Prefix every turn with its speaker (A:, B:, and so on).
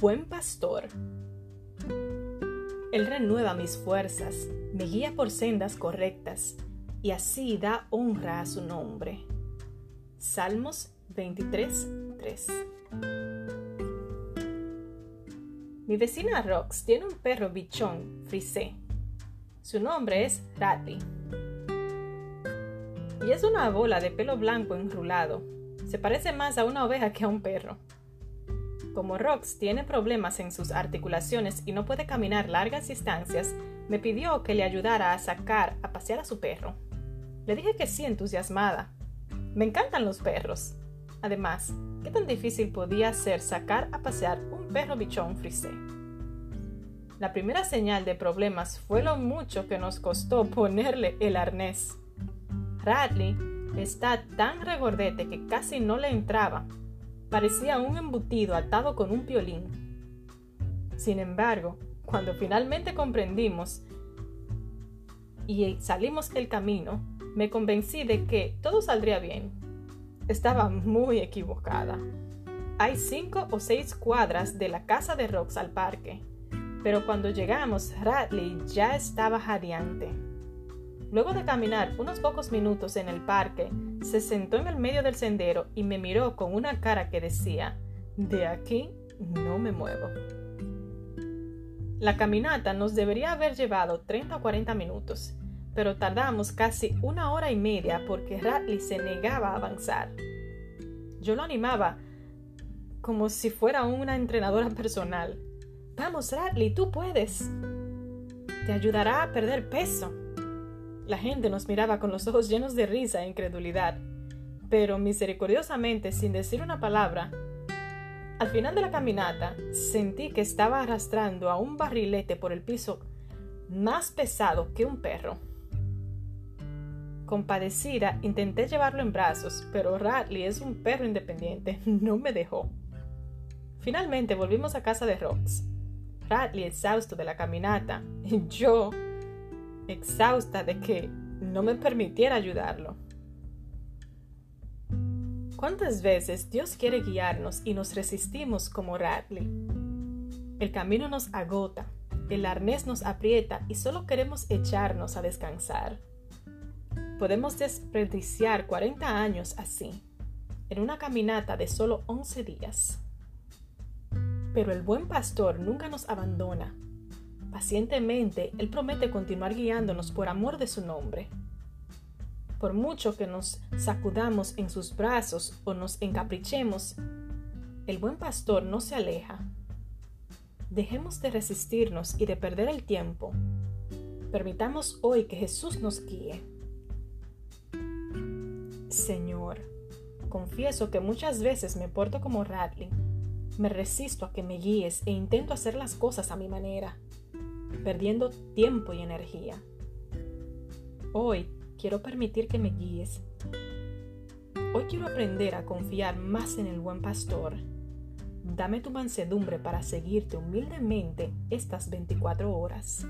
A: buen pastor. Él renueva mis fuerzas, me guía por sendas correctas y así da honra a su nombre. Salmos 23, 3. Mi vecina Rox tiene un perro bichón, frisé. Su nombre es Radley. Y es una bola de pelo blanco enrulado. Se parece más a una oveja que a un perro. Como Rox tiene problemas en sus articulaciones y no puede caminar largas distancias, me pidió que le ayudara a sacar a pasear a su perro. Le dije que sí entusiasmada. Me encantan los perros. Además, ¿qué tan difícil podía ser sacar a pasear un perro bichón frisé? La primera señal de problemas fue lo mucho que nos costó ponerle el arnés. Radley está tan regordete que casi no le entraba. Parecía un embutido atado con un piolín. Sin embargo, cuando finalmente comprendimos y salimos el camino, me convencí de que todo saldría bien. Estaba muy equivocada. Hay cinco o seis cuadras de la casa de Rox al parque pero cuando llegamos, Radley ya estaba jadeante. Luego de caminar unos pocos minutos en el parque, se sentó en el medio del sendero y me miró con una cara que decía, de aquí no me muevo. La caminata nos debería haber llevado 30 o 40 minutos, pero tardamos casi una hora y media porque Radley se negaba a avanzar. Yo lo animaba como si fuera una entrenadora personal Vamos, Radley, tú puedes. Te ayudará a perder peso. La gente nos miraba con los ojos llenos de risa e incredulidad, pero misericordiosamente, sin decir una palabra, al final de la caminata sentí que estaba arrastrando a un barrilete por el piso más pesado que un perro. Compadecida, intenté llevarlo en brazos, pero Radley es un perro independiente, no me dejó. Finalmente volvimos a casa de Rox. Bradley exhausto de la caminata y yo exhausta de que no me permitiera ayudarlo. ¿Cuántas veces Dios quiere guiarnos y nos resistimos como Radley? El camino nos agota, el arnés nos aprieta y solo queremos echarnos a descansar. Podemos desperdiciar 40 años así, en una caminata de solo 11 días. Pero el buen pastor nunca nos abandona. Pacientemente, Él promete continuar guiándonos por amor de su nombre. Por mucho que nos sacudamos en sus brazos o nos encaprichemos, el buen pastor no se aleja. Dejemos de resistirnos y de perder el tiempo. Permitamos hoy que Jesús nos guíe. Señor, confieso que muchas veces me porto como Radley me resisto a que me guíes e intento hacer las cosas a mi manera, perdiendo tiempo y energía. Hoy quiero permitir que me guíes. Hoy quiero aprender a confiar más en el buen pastor. Dame tu mansedumbre para seguirte humildemente estas 24 horas.